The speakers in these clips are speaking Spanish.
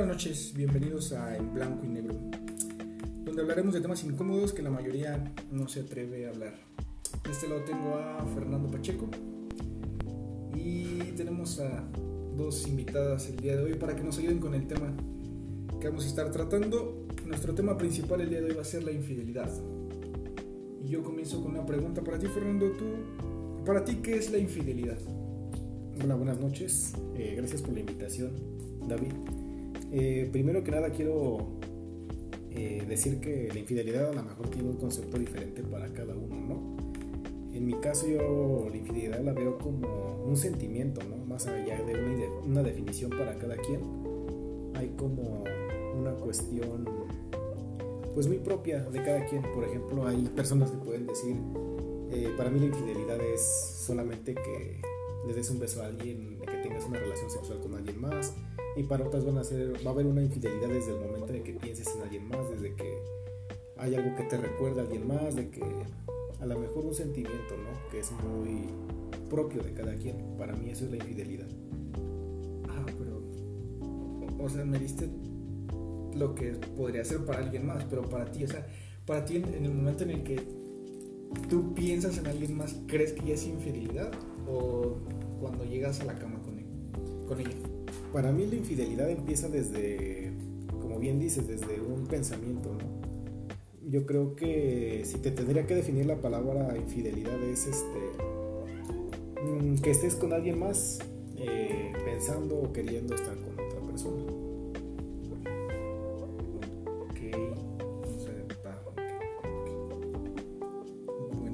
Buenas noches, bienvenidos a En Blanco y Negro, donde hablaremos de temas incómodos que la mayoría no se atreve a hablar. De este lado tengo a Fernando Pacheco y tenemos a dos invitadas el día de hoy para que nos ayuden con el tema que vamos a estar tratando. Nuestro tema principal el día de hoy va a ser la infidelidad. Y yo comienzo con una pregunta para ti, Fernando. ¿Tú, para ti, qué es la infidelidad? Hola, buenas noches. Eh, gracias por la invitación, David. Eh, primero que nada quiero eh, decir que la infidelidad a lo mejor tiene un concepto diferente para cada uno, ¿no? En mi caso yo la infidelidad la veo como un sentimiento, ¿no? Más allá de una, una definición para cada quien. Hay como una cuestión pues muy propia de cada quien. Por ejemplo, hay personas que pueden decir, eh, para mí la infidelidad es solamente que le des un beso a alguien, que tengas una relación sexual con alguien más, y para otras van a ser, va a haber una infidelidad desde el momento en que pienses en alguien más, desde que hay algo que te recuerda a alguien más, de que a lo mejor un sentimiento, ¿no? Que es muy propio de cada quien. Para mí eso es la infidelidad. Ah, pero, o sea, me diste lo que podría ser para alguien más, pero para ti, o sea, para ti en, el momento en el que tú piensas en alguien más, ¿crees que ya es infidelidad? ¿O cuando llegas a la cama con, él, con ella? Para mí la infidelidad empieza desde, como bien dices, desde un pensamiento, ¿no? Yo creo que si te tendría que definir la palabra infidelidad es este mm, que estés con alguien más eh, pensando o queriendo estar con otra persona. Ok,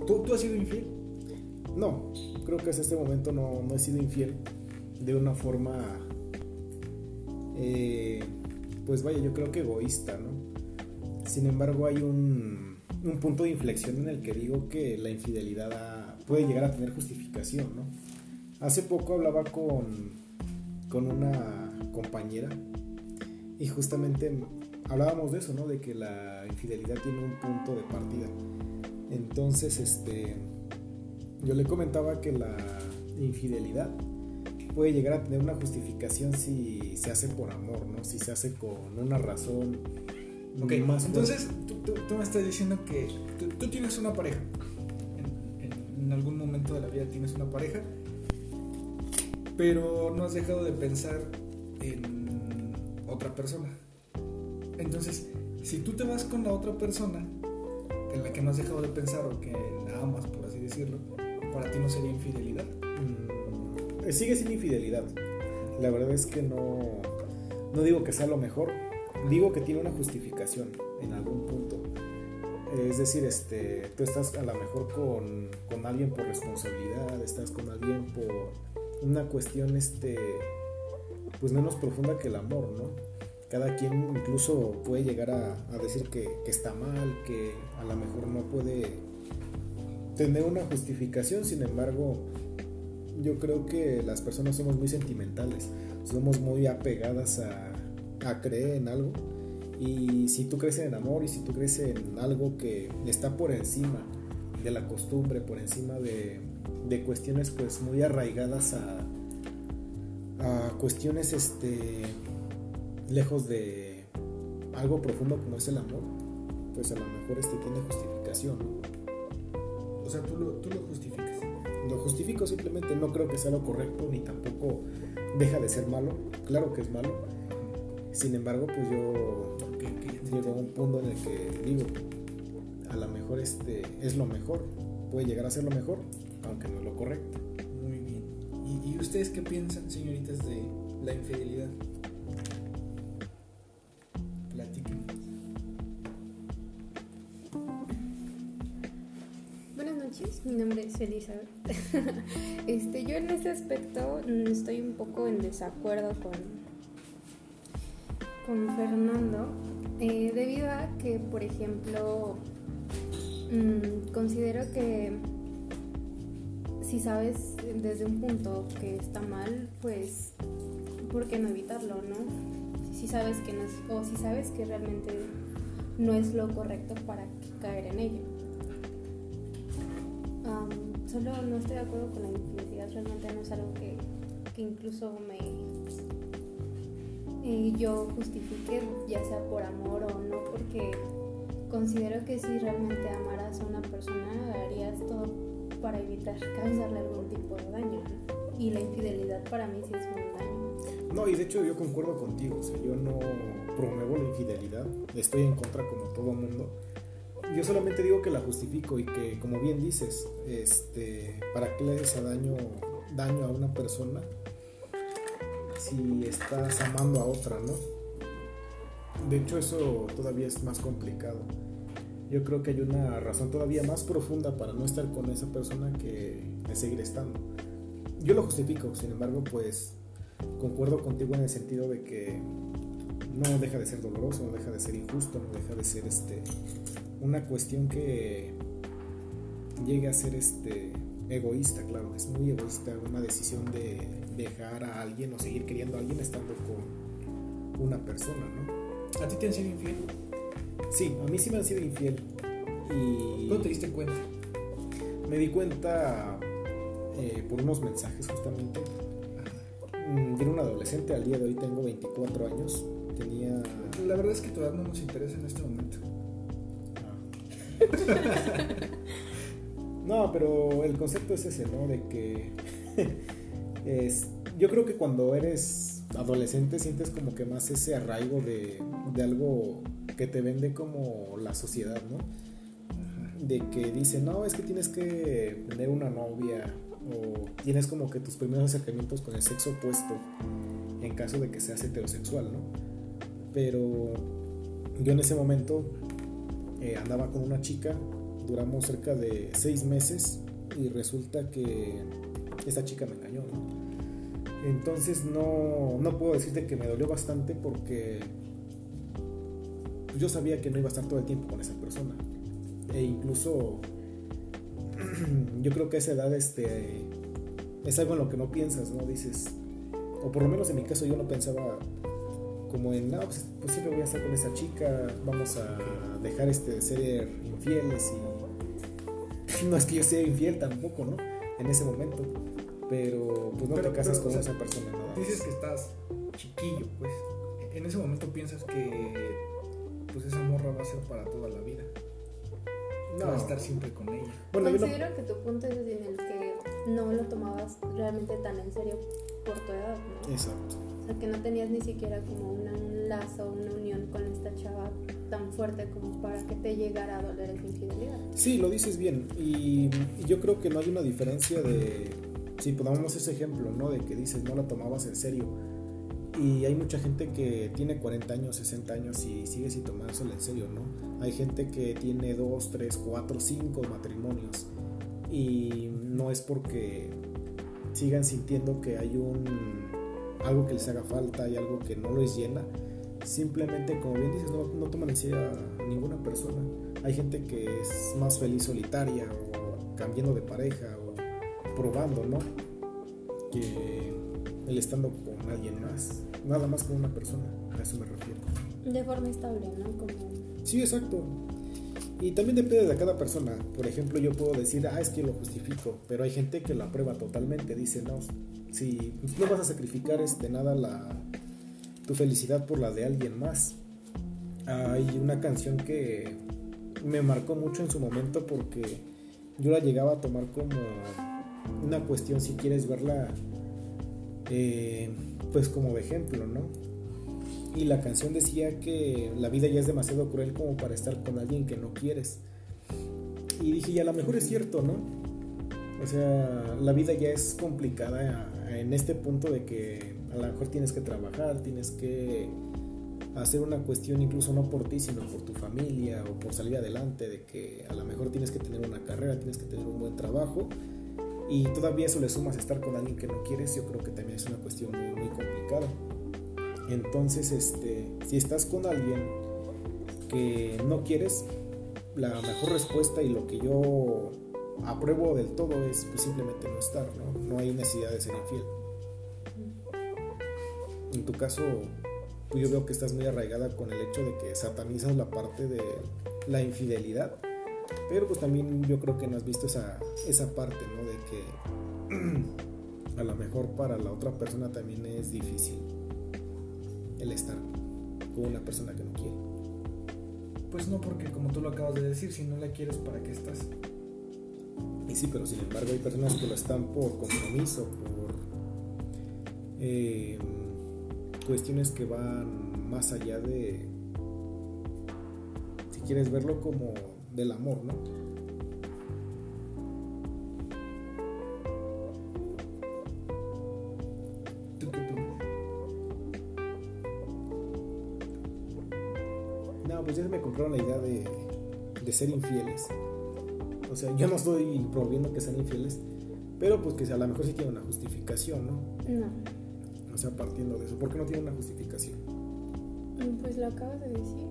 o ¿tú, ¿Tú has sido infiel? No, creo que hasta este momento no he sido infiel de una forma eh, pues vaya, yo creo que egoísta, ¿no? Sin embargo, hay un, un, punto de inflexión en el que digo que la infidelidad puede llegar a tener justificación, ¿no? Hace poco hablaba con, con una compañera y justamente hablábamos de eso, ¿no? De que la infidelidad tiene un punto de partida. Entonces, este, yo le comentaba que la infidelidad puede llegar a tener una justificación si se hace por amor, ¿no? Si se hace con una razón. Ok, más entonces tú, tú, tú, me estás diciendo que tú, tú tienes una pareja. En, en, en, algún momento de la vida tienes una pareja, pero no has dejado de pensar en otra persona. Entonces, si tú te vas con la otra persona en la que no has dejado de pensar o que la amas, por así decirlo, para ti no sería infidelidad. Mm sigue sin infidelidad. La verdad es que no, no digo que sea lo mejor, digo que tiene una justificación en algún punto. Es decir, este, tú estás a lo mejor con, con alguien por responsabilidad, estás con alguien por una cuestión este, pues menos profunda que el amor, ¿no? Cada quien incluso puede llegar a, a decir que, que está mal, que a lo mejor no puede tener una justificación, sin embargo, yo creo que las personas somos muy sentimentales, somos muy apegadas a, a, creer en algo. Y si tú crees en amor y si tú crees en algo que está por encima de la costumbre, por encima de, de cuestiones pues muy arraigadas a, a cuestiones este, lejos de algo profundo como es el amor, pues a lo mejor este tiene justificación. O sea, tú lo, tú lo justificas lo justifico simplemente, no creo que sea lo correcto ni tampoco deja de ser malo, claro que es malo. Sin embargo, pues yo okay, okay, llego a un punto en el que digo, a lo mejor este es lo mejor, puede llegar a ser lo mejor, aunque no es lo correcto. Muy bien. ¿Y, y ustedes qué piensan, señoritas, de la infidelidad? Platiquen. mi nombre es Elizabeth. este, yo en este aspecto estoy un poco en desacuerdo con, con Fernando, eh, debido a que, por ejemplo, mmm, considero que si sabes desde un punto que está mal, pues, ¿por qué no evitarlo, no? Si sabes que no o si sabes que realmente no es lo correcto para caer en ello. Solo no estoy de acuerdo con la infidelidad, realmente no es algo que, que incluso me, eh, yo justifique, ya sea por amor o no, porque considero que si realmente amaras a una persona, harías todo para evitar causarle algún tipo de daño. Y la infidelidad para mí sí es un daño. No, y de hecho yo concuerdo contigo, o sea, yo no promuevo la infidelidad, estoy en contra como todo mundo. Yo solamente digo que la justifico y que, como bien dices, este, ¿para qué le haces daño, daño a una persona si estás amando a otra, no? De hecho, eso todavía es más complicado. Yo creo que hay una razón todavía más profunda para no estar con esa persona que seguir estando. Yo lo justifico, sin embargo, pues concuerdo contigo en el sentido de que no deja de ser doloroso, no deja de ser injusto, no deja de ser este una cuestión que llegue a ser este egoísta, claro, es muy egoísta una decisión de dejar a alguien o seguir queriendo a alguien estando con una persona, ¿no? ¿A ti te han sido infiel? Sí, a mí sí me han sido infiel. Y ¿Cuándo te diste cuenta? me di cuenta eh, por unos mensajes justamente. Mm, Yo era un adolescente, al día de hoy tengo 24 años. Tenía... La verdad es que tu edad no nos interesa en este momento. No, pero el concepto es ese, ¿no? De que es, yo creo que cuando eres adolescente sientes como que más ese arraigo de, de algo que te vende como la sociedad, ¿no? De que dice, no, es que tienes que tener una novia o tienes como que tus primeros acercamientos con el sexo opuesto en caso de que seas heterosexual, ¿no? Pero yo en ese momento eh, andaba con una chica, duramos cerca de seis meses y resulta que esta chica me engañó. Entonces no, no puedo decirte que me dolió bastante porque yo sabía que no iba a estar todo el tiempo con esa persona. E incluso yo creo que a esa edad este, es algo en lo que no piensas, ¿no? Dices, o por lo menos en mi caso yo no pensaba como en, no, pues, pues siempre voy a estar con esa chica, vamos a dejar este, de ser infieles y no es que yo sea infiel tampoco, ¿no? En ese momento, pero pues no Pero- te casas pero, con o sea, esa persona, nada más. Dices que estás chiquillo, pues. En ese momento piensas que pues esa morra va a ser para toda la vida. No. Vas a estar siempre con ella. Bueno, no- Considero que tu punto es en el que no lo tomabas realmente tan en serio por tu edad, ¿no? Exacto. Sea, que no tenías ni siquiera como una- un lazo, una unión con esta chava tan fuerte como para que te llegara a doler esa infidelidad. Sí, lo dices bien. Y, y yo creo que no hay una diferencia de. Si ponemos ese ejemplo, ¿no? De que dices, no la tomabas en serio. Y hay mucha gente que tiene 40 años, 60 años y sigue sin tomársela en serio, ¿no? Hay gente que tiene 2, 3, 4, 5 matrimonios. Y no es porque sigan sintiendo que hay un algo que les haga falta, hay algo que no les llena. Simplemente, como bien dices, no, no toman en serio a ninguna persona. Hay gente que es más feliz solitaria o cambiando de pareja o probando, ¿no? Que el estando con alguien más. Nada más con una persona, a eso me refiero. De forma estable, ¿no? Como Sí, exacto. Y también depende de cada persona. Por ejemplo, yo puedo decir, ah, es que lo justifico, pero hay gente que lo aprueba totalmente. Dice, no, si no vas a sacrificar este, nada la, tu felicidad por la de alguien más. Hay una canción que me marcó mucho en su momento porque yo la llegaba a tomar como una cuestión, si quieres verla, eh, pues como de ejemplo, ¿no? Y la canción decía que la vida ya es demasiado cruel como para estar con alguien que no quieres. Y dije, y a lo mejor es cierto, ¿no? O sea, la vida ya es complicada en este punto de que a lo mejor tienes que trabajar, tienes que hacer una cuestión incluso no por ti, sino por tu familia o por salir adelante, de que a lo mejor tienes que tener una carrera, tienes que tener un buen trabajo. Y todavía eso le sumas estar con alguien que no quieres, yo creo que también es una cuestión muy complicada. Entonces, este, si estás con alguien que no quieres, la mejor respuesta y lo que yo apruebo del todo es pues, simplemente no estar, ¿no? No hay necesidad de ser infiel. En tu caso, pues yo veo que estás muy arraigada con el hecho de que satanizas la parte de la infidelidad, pero pues también yo creo que no has visto esa, esa parte, ¿no? De que a lo mejor para la otra persona también es difícil. El estar con una persona que no quiere. Pues no, porque como tú lo acabas de decir, si no la quieres, ¿para qué estás? Y sí, pero sin embargo hay personas que lo están por compromiso, por eh, cuestiones que van más allá de, si quieres verlo como del amor, ¿no? Pues ya se me compraron la idea de, de ser infieles. O sea, yo no estoy promoviendo que sean infieles, pero pues que a lo mejor sí tiene una justificación, ¿no? No. O sea, partiendo de eso. ¿Por qué no tiene una justificación? Pues lo acabas de decir.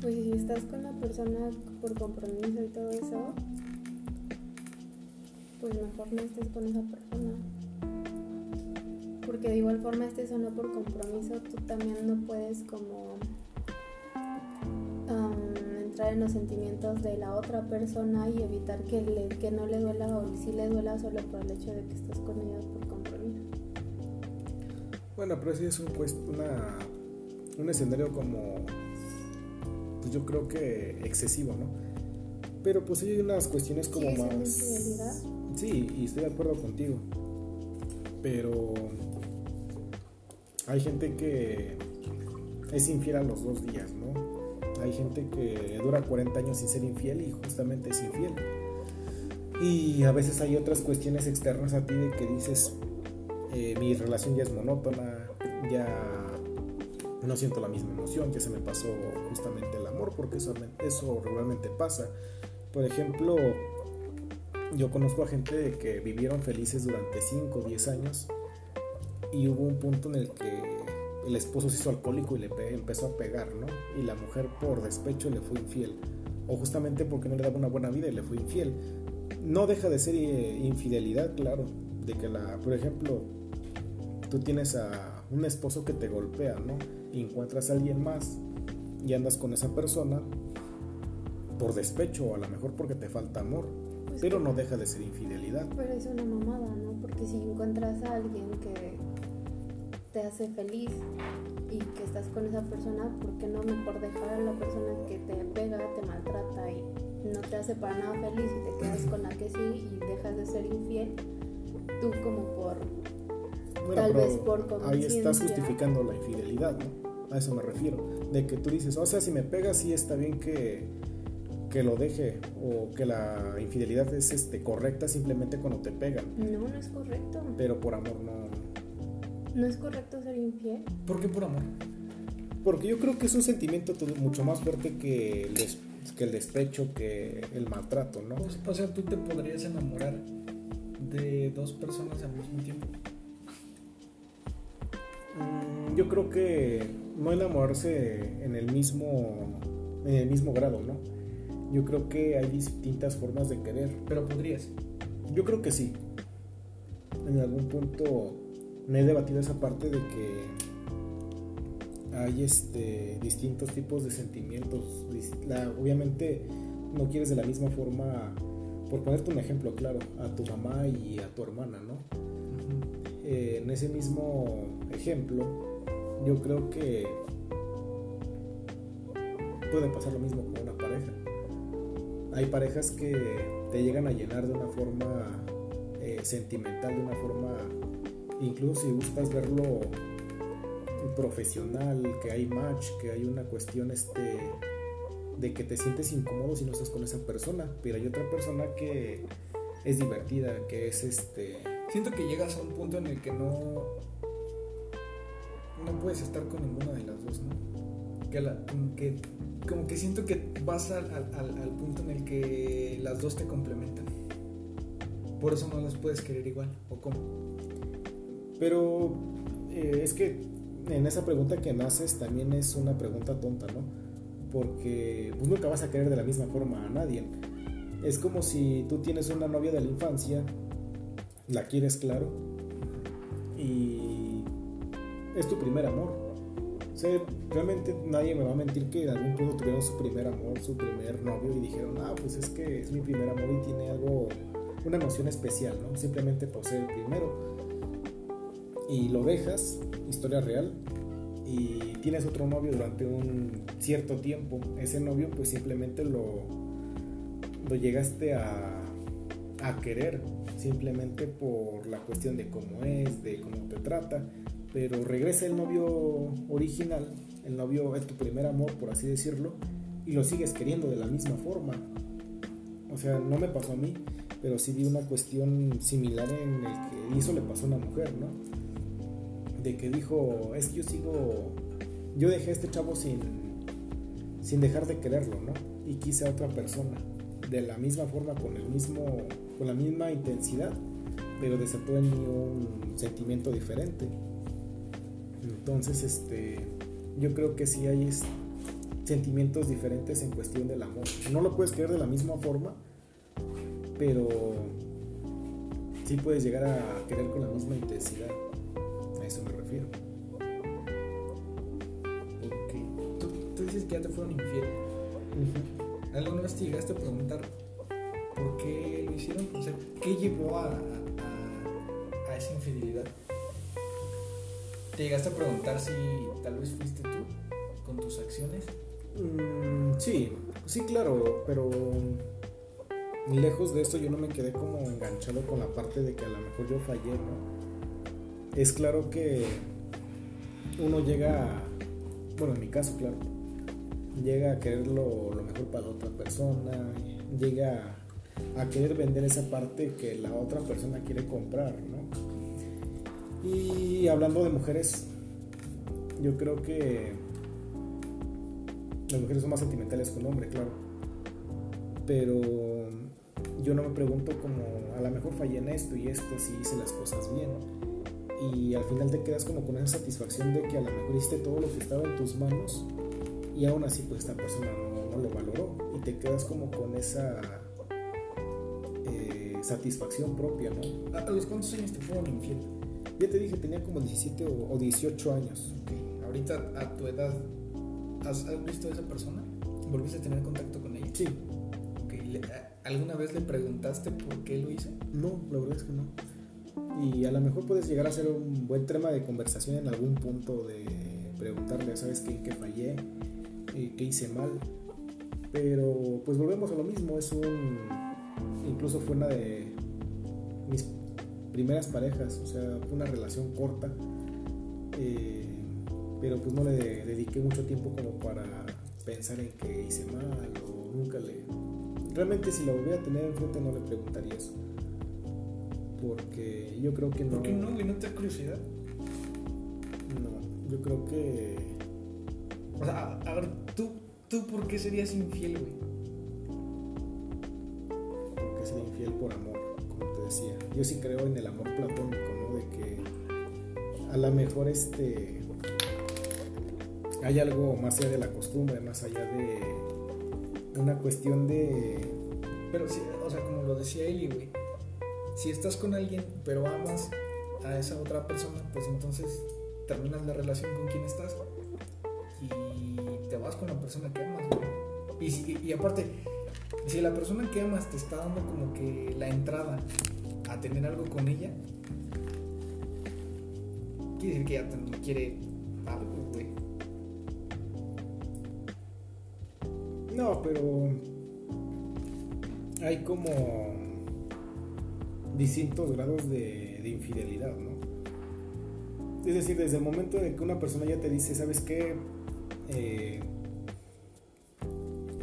Pues si estás con la persona por compromiso y todo eso, pues mejor no estés con esa persona. Porque de igual forma estés o no por compromiso, tú también no puedes como entrar en los sentimientos de la otra persona y evitar que, le, que no le duela o sí le duela solo por el hecho de que estás con ella por compromiso. Bueno, pero sí es un, pues, una, un escenario como, pues yo creo que excesivo, ¿no? Pero pues hay unas cuestiones como ¿Sigue siendo más... Sí, y estoy de acuerdo contigo. Pero hay gente que es infiel a los dos días, ¿no? Hay gente que dura 40 años sin ser infiel y justamente es infiel. Y a veces hay otras cuestiones externas a ti de que dices, eh, mi relación ya es monótona, ya no siento la misma emoción, ya se me pasó justamente el amor, porque eso, eso regularmente pasa. Por ejemplo, yo conozco a gente de que vivieron felices durante 5 o 10 años y hubo un punto en el que el esposo se hizo alcohólico y le pe- empezó a pegar, ¿no? Y la mujer por despecho le fue infiel. O justamente porque no le daba una buena vida y le fue infiel. No deja de ser eh, infidelidad, claro. De que la, por ejemplo, tú tienes a un esposo que te golpea, ¿no? Y encuentras a alguien más y andas con esa persona por despecho o a lo mejor porque te falta amor. Pues Pero no deja de ser infidelidad. Pero es una mamada, ¿no? Porque si encuentras a alguien que te hace feliz y que estás con esa persona, ¿por qué no mejor dejar a la persona que te pega, te maltrata y no te hace para nada feliz y te quedas con la que sí y dejas de ser infiel? Tú como por... Bueno, Tal vez por ahí estás justificando la infidelidad, ¿no? A eso me refiero. De que tú dices, o sea, si me pegas, sí está bien que, que lo deje. O que la infidelidad es este, correcta simplemente cuando te pegan. No, no es correcto. Pero por amor no. No es correcto ser infiel. ¿Por qué por amor? Porque yo creo que es un sentimiento todo- mucho más fuerte que el, des- que el despecho, que el maltrato, ¿no? O, o sea, tú te podrías enamorar de dos personas al mismo tiempo. Mm, Yo creo que no enamorarse en el mismo en el mismo grado, ¿no? Yo creo que hay distintas formas de querer. Pero podrías. Yo creo que sí. En algún punto me he debatido esa parte de que hay este distintos tipos de sentimientos. La- obviamente no quieres de la misma forma, por ponerte un ejemplo claro, a tu mamá y a tu hermana, ¿no? Eh, en ese mismo ejemplo, yo creo que puede pasar lo mismo con una pareja. Hay parejas que te llegan a llenar de una forma eh, sentimental, de una forma, incluso si gustas verlo profesional, que hay match, que hay una cuestión este de que te sientes incómodo si no estás con esa persona, pero hay otra persona que es divertida, que es este Siento que llegas a un punto en el que no. No puedes estar con ninguna de las dos, ¿no? Que, la- como que, siento que vas al- al- al punto en el que las dos te complementan. Por eso no las puedes querer igual. ¿O cómo? Pero eh, es que en esa pregunta que me haces también es una pregunta tonta, ¿no? Porque pues, nunca vas a querer de la misma forma a nadie. Es como si tú tienes una novia de la infancia, la quieres claro, y es tu primer amor. O sea, realmente nadie me va a mentir que en algún punto tuvieron su primer amor, su primer novio y dijeron, ah, pues es que es mi primer amor y tiene algo, una emoción especial, ¿no? Simplemente por ser el primero. Y lo dejas, historia real, y tienes otro novio durante un cierto tiempo. Ese novio pues simplemente lo, lo llegaste a, a querer, simplemente por la cuestión de cómo es, de cómo te trata, pero regresa el novio original, el novio es tu primer amor, por así decirlo, y lo sigues queriendo de la misma forma. O sea, no me pasó a mí, pero sí vi una cuestión similar en el que eso le pasó a una mujer, ¿no? Que dijo, es que yo sigo, yo dejé a este chavo sin, sin dejar de quererlo, ¿no? Y quise a otra persona, de la misma forma, con el mismo, con la misma intensidad, pero desató en mí un sentimiento diferente. Entonces, este, yo creo que sí hay sentimientos diferentes en cuestión del amor. No lo puedes querer de la misma forma, pero sí puedes llegar a querer con la misma intensidad. Eso me refiero. Ok. Tú, tú dices que ya te fueron infiel. ¿Alguna vez te llegaste a preguntar por qué lo hicieron? O sea, ¿qué llevó a, a, a esa infidelidad? ¿Te llegaste a preguntar si tal vez fuiste tú con tus acciones? Mm, sí, sí, claro, pero lejos de esto yo no me quedé como enganchado con la parte de que a lo mejor yo fallé, ¿no? Es claro que uno llega, bueno, en mi caso, claro, llega a querer lo, mejor para la otra persona, llega a, a querer vender esa parte que la otra persona quiere comprar, ¿no? Y hablando de mujeres, yo creo que las mujeres son más sentimentales que un hombre, claro. Pero yo no me pregunto como, a lo mejor fallé en esto y esto, si hice las cosas bien. Y al final te quedas como con esa satisfacción de que a lo mejor hiciste todo lo que estaba en tus manos y aún así pues esta persona no, no lo valoró. Y te quedas como con esa eh, satisfacción propia, ¿no? ¿A los cuántos años te fueron infiel? Ya te dije, tenía como 17 o, o 18 años. Ok. Ahorita, a tu edad, ¿has, has visto a esa persona? ¿Volviste a tener contacto con ella? Sí, Ok. Le- ¿Alguna vez le preguntaste por qué lo hizo? no, la verdad es que no. Y a lo mejor puedes llegar a ser un buen tema de conversación en algún punto de preguntarle, ¿sabes qué, qué fallé? Eh, ¿Qué hice mal? Pero pues volvemos a lo mismo, es un... Incluso fue una de mis primeras parejas, o sea, fue una relación corta, eh, pero pues no le dediqué mucho tiempo como para pensar en que hice mal o nunca le... Realmente si la volviera a tener enfrente no le preguntaría eso. Porque yo creo que no... ¿Por qué no, güey? ¿No te da curiosidad? No, yo creo que... O sea, a, a ver, ¿tú, ¿tú por qué serías infiel, güey? Porque sería infiel por amor, como te decía. Yo sí creo en el amor platónico, ¿no? De que a lo mejor este... Hay algo más allá de la costumbre, más allá de una cuestión de... Pero sí, o sea, como lo decía Eli, güey. Si estás con alguien, pero amas a esa otra persona, pues entonces terminas la relación con quien estás y te vas con la persona que amas, güey. Y, y aparte, si la persona que amas te está dando como que la entrada a tener algo con ella, quiere decir que ella también quiere algo, güey. No, pero hay como distintos grados de, de infidelidad, ¿no? Es decir, desde el momento en que una persona ya te dice, ¿sabes qué? Eh,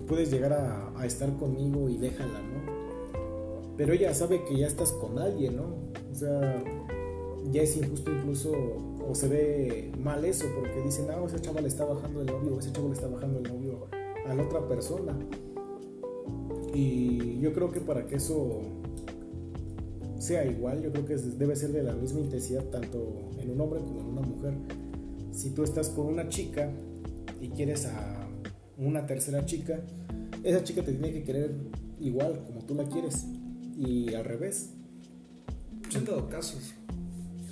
puedes llegar a, a estar conmigo y déjala, ¿no? Pero ella sabe que ya estás con alguien, ¿no? O sea, ya es injusto incluso, o se ve mal eso, porque dicen, ah, ese chavo le está bajando el novio, ese chavo le está bajando el novio a la otra persona. Y yo creo que para que eso sea igual, yo creo que debe ser de la misma intensidad tanto en un hombre como en una mujer. Si tú estás con una chica y quieres a una tercera chica, esa chica te tiene que querer igual como tú la quieres. Y al revés. Se han dado casos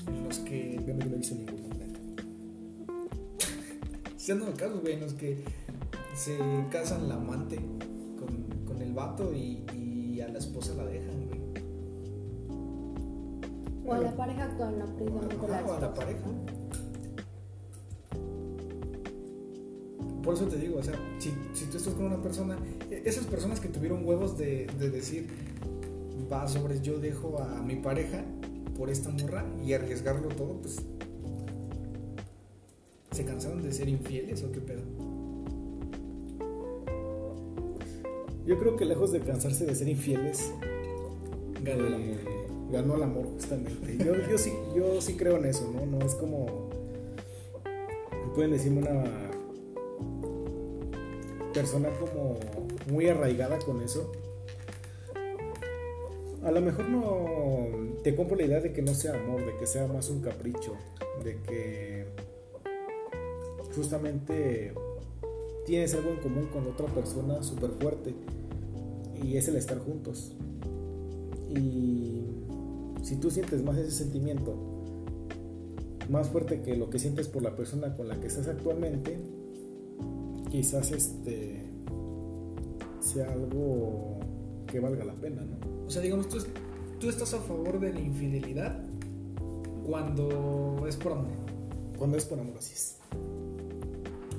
en los que Yo no, he visto ninguno. Se han dado casos, güey, en los que se casan la amante con, con el vato y, y a la esposa la güey. O a la pareja actual, no precisamente la o a la pareja. Por eso te digo, o sea, si, si tú estás con una persona, e- esas personas que tuvieron huevos de, de decir, va sobre yo dejo a mi pareja por esta morra y arriesgarlo todo, pues se cansaron de ser infieles o qué pedo. Yo creo que lejos de cansarse de ser infieles, Ganó el eh, amor. Ganó el amor justamente. Yo, yo, sí, yo sí creo en eso, ¿no? No es como... Pueden decirme una persona como muy arraigada con eso. A lo mejor no te compro la idea de que no sea amor, de que sea más un capricho, de que justamente tienes algo en común con otra persona súper fuerte y es el estar juntos. Y si tú sientes más ese sentimiento, más fuerte que lo que sientes por la persona con la que estás actualmente, quizás este sea algo que valga la pena, ¿no? O sea, digamos, tú, tú estás a favor de la infidelidad cuando es por amor. Cuando es por amor así es.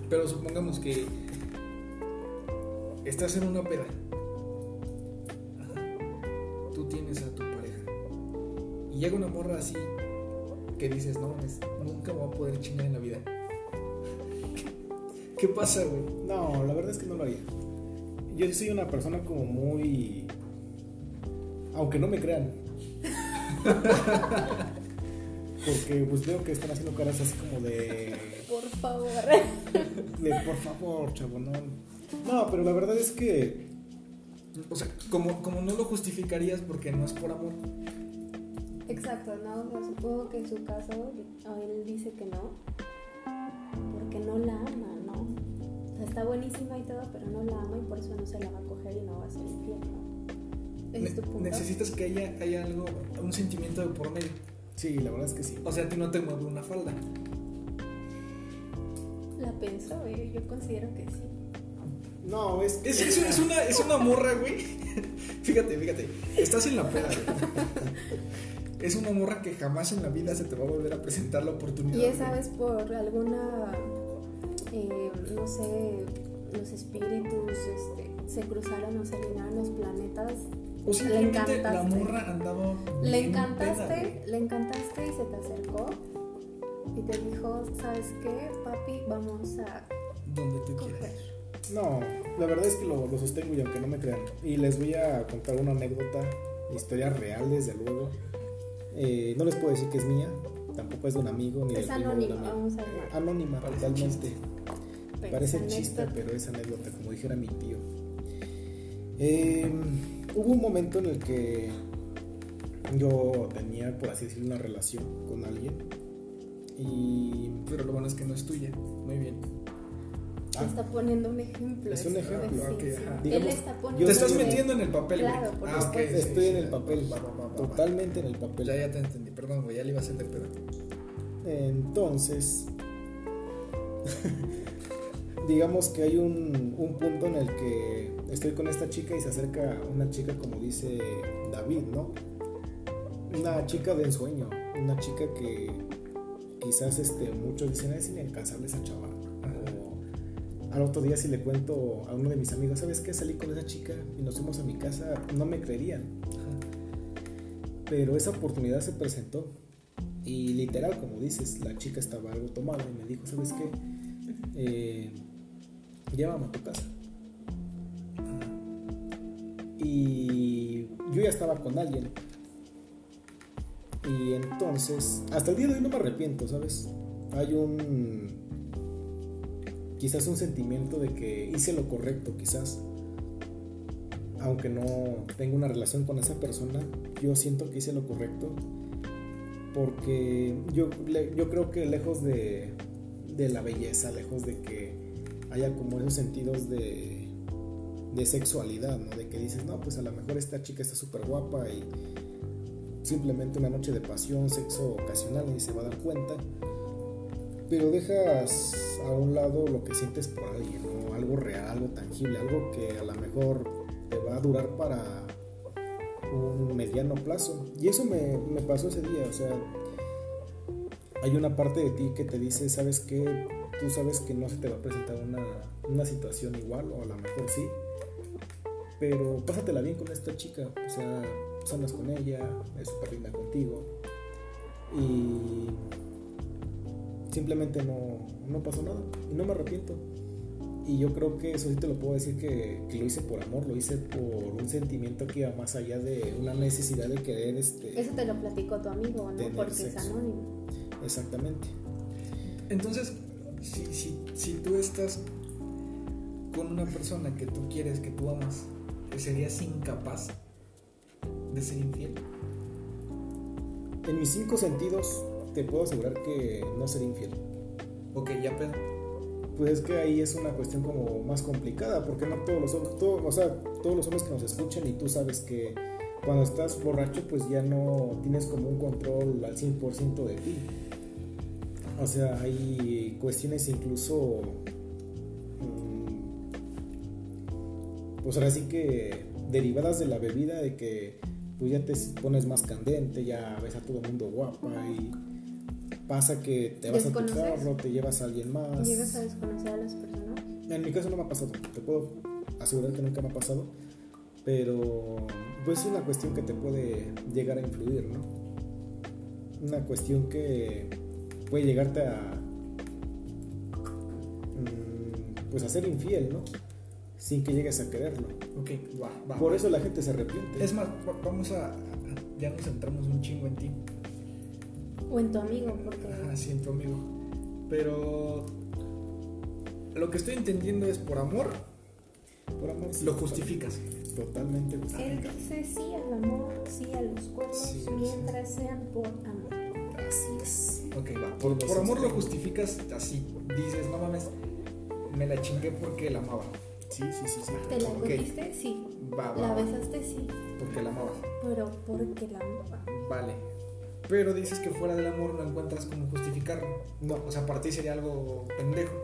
Pero supongamos que estás en una peda. Ajá. Tú tienes. Y llega una morra así que dices, no, mames, nunca voy a poder chingar en la vida. ¿Qué pasa, güey? No, la verdad es que no lo haría. Yo soy una persona como muy... Aunque no me crean. Porque pues veo que están haciendo caras así como de... Por favor. de por favor, chavo, no. No, pero la verdad es que... O sea, como, como no lo justificarías porque no es por amor. Exacto, no, o sea, supongo que en su caso él dice que no, porque no la ama, ¿no? O sea, está buenísima y todo, pero no la ama y por eso no se la va a coger y no va a ser infiel, ¿no? Ese es tu punto. necesitas que haya, haya algo, un sentimiento de por medio. Sí, la verdad es que sí. O sea, a ti no te mueve una falda. La pensó, ¿eh? yo considero que sí. No, es Es, es, es una, es una morra, güey. Fíjate, fíjate. Estás en la peda. güey. Es una morra que jamás en la vida se te va a volver a presentar la oportunidad. Y esa vez por alguna, eh, no sé, los espíritus este, se cruzaron o se alinearon los planetas. O simplemente la encantaste. morra andaba. Le encantaste, peda, le encantaste y se te acercó y te dijo, ¿sabes qué, papi? Vamos a Donde tú coger. quieras. No, la verdad es que lo, lo sostengo y aunque no me crean. Y les voy a contar una anécdota, historia real desde luego. Eh, no les puedo decir que es mía, tampoco es de un amigo ni Es del primo de un amigo. vamos a. Anónima, Parece totalmente. Pero Parece esa chiste, pero es anécdota, como dijera mi tío. Eh, hubo un momento en el que yo tenía, por así decirlo, una relación con alguien. Y Pero lo bueno es que no es tuya. Muy bien. Ah. está poniendo un ejemplo. Es un ejemplo, sí, ok, sí. ajá. Él está poniendo. Te estás estoy- metiendo en el papel, güey. Claro, por ah, sí, estoy sí, en el papel, Va, va, va, va, va. totalmente en el papel. Ya, ya te entendí. Perdón, güey. Ya le iba a hacer de pedo. Entonces, digamos que hay un, un punto en el que estoy con esta chica y se acerca una chica como dice David, ¿no? Una chica de ensueño, una chica que quizás este, muchos dicen es inalcanzable esa chava. Al otro día si le cuento a uno de mis amigos, ¿sabes qué? Salí con esa chica y nos fuimos a mi casa, no me creerían. Pero esa oportunidad se presentó. Y literal, como dices, la chica estaba algo tomada y me dijo, ¿sabes qué? Eh, llévame a tu casa. Y yo ya estaba con alguien. Y entonces, hasta el día de hoy no me arrepiento, ¿sabes? Hay un... Quizás un sentimiento de que hice lo correcto, quizás. Aunque no tengo una relación con esa persona, yo siento que hice lo correcto porque yo, yo creo que lejos de, de la belleza, lejos de que haya como esos sentidos de, de sexualidad, ¿no? De que dices, no, pues a lo mejor esta chica está súper guapa y simplemente una noche de pasión, sexo ocasional y se va a dar cuenta. Pero dejas a un lado lo que sientes por alguien. Algo real, algo tangible, algo que a lo mejor te va a durar para un mediano plazo. Y eso me, me pasó ese día, o sea, hay una parte de ti que te dice, ¿sabes qué? Tú sabes que no se te va a presentar una, una situación igual, o a lo mejor sí, pero pásatela bien con esta chica, o sea, pues andas con ella, es súper linda contigo, y simplemente no, no pasó nada, y no me arrepiento. Y yo creo que eso sí te lo puedo decir que, que, lo hice por amor, lo hice por un sentimiento que iba más allá de una necesidad de querer este. Eso te lo platicó tu amigo, ¿no? Porque sexo. es anónimo. Exactamente. Entonces, si, si, si tú estás con una persona que tú quieres, que tú amas, ¿serías incapaz de ser infiel? En mis cinco sentidos te puedo asegurar que no seré infiel. Ok, ya pero pues es que ahí es una cuestión como más complicada, porque no todos los hombres, todo, o sea, todos los hombres que nos escuchan y tú sabes que cuando estás borracho pues ya no tienes como un control al 100% de ti. O sea, hay cuestiones incluso, mmm, pues ahora sí que derivadas de la bebida, de que pues ya te pones más candente, ya ves a todo el mundo guapa y pasa que te vas a tu carro, te llevas a alguien más. ¿Llegas a desconocer a las personas? En mi caso no me ha pasado, te puedo asegurar que nunca me ha pasado, pero pues es una cuestión que te puede llegar a influir, ¿no? Una cuestión que puede llegarte a mm, pues a ser infiel, ¿no? Sin que llegues a quererlo. Ok, va, va. Por va. eso la gente se arrepiente. Es más, vamos a. Ya nos centramos un chingo en ti. O en tu amigo, porque. Ajá, sí, en tu amigo. Pero. Lo que estoy entendiendo es por amor. Por amor sí, Lo justificas. Totalmente. Él dice sí al amor, sí a los cuernos, Sí, mientras sean por amor. Así es. Ok, va. Por, por amor lo justificas así. Dices, no mames, me la chingué porque la amaba. Sí, sí, sí, sí. ¿Te la cogiste? Sí. Va, va. ¿La besaste? Sí. Porque la amabas. Pero porque la amaba. Vale. Pero dices que fuera del amor no encuentras cómo justificarlo. No, O sea, para ti sería algo pendejo.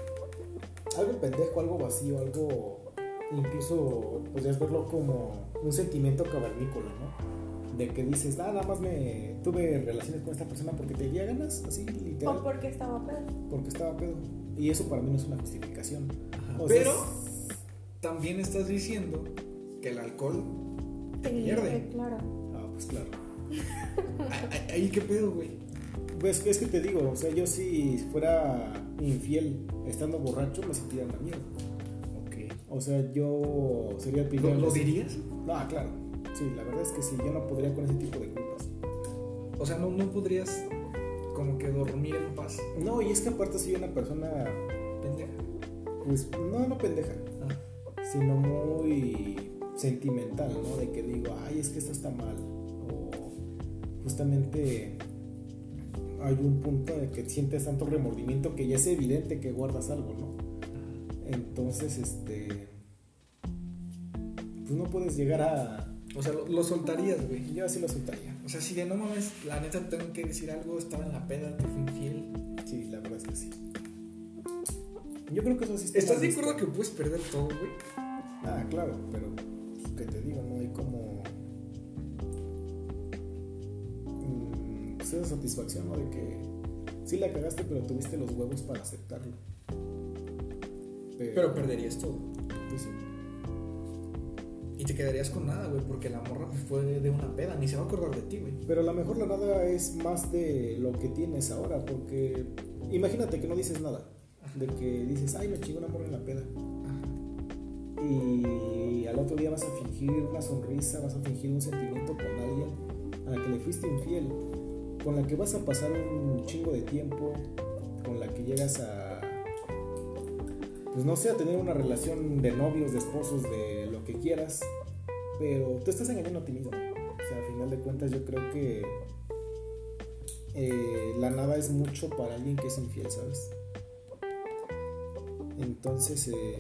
algo pendejo, algo vacío, algo incluso podrías verlo como un sentimiento cavernícola, ¿no? De que dices, "Ah, nada más me tuve relaciones con esta persona porque te di ganas, así literal, O porque estaba pedo. porque estaba pedo. Y eso para mí no es una justificación. O sea, Pero es- también estás diciendo que el alcohol te pierde. Claro. Ah, pues claro. Ahí- qué pedo, güey. Pues es que te digo, o sea, yo si fuera infiel estando borracho me sentiría una mierda. Ok. O sea, yo sería el. ¿Lo, lo dirías? Ah, claro. Sí, la verdad es que sí, yo no podría con ese tipo de culpas. O sea, no, no podrías como que dormir en paz. No, y es que aparte soy una persona, Pendeja. pues, no, no pendeja, Ah, sino muy sentimental, ¿no? De que digo, ay, es que esto está mal. Justamente hay un punto de que sientes tanto remordimiento que ya es evidente que guardas algo, ¿no? Entonces, este, pues no puedes llegar a... O sea, lo, lo soltarías, güey. Yo así lo soltaría. O sea, si de no mames, la neta tengo que decir algo, estaba en la peda, te fui infiel. Sí, la verdad es que sí. Yo creo que eso sí está ¿Estás de acuerdo que puedes perder todo, güey? Ah, claro, pero pues, que te digo, no hay como. Esa satisfacción, ¿no? De que sí la cagaste, pero tuviste los huevos para aceptarlo. Pero perderías todo. pues, sí. Y te quedarías con nada, güey, porque la morra fue de, una peda, ni se va a acordar de ti, güey. Pero a lo mejor la nada es más de lo que tienes ahora, porque imagínate que no dices nada. De que dices, ay, me chingó un amor en la peda. Ajá. y al otro día vas a fingir una sonrisa, vas a fingir un sentimiento con alguien a la que le fuiste infiel, con la que vas a pasar un chingo de tiempo, con la que llegas a, pues no sé, a tener una relación de novios, de esposos, de lo que quieras, pero tú estás engañando a ti mismo. O sea, a final de cuentas yo creo que eh, la nada es mucho para alguien que es infiel, ¿sabes? Entonces, eh,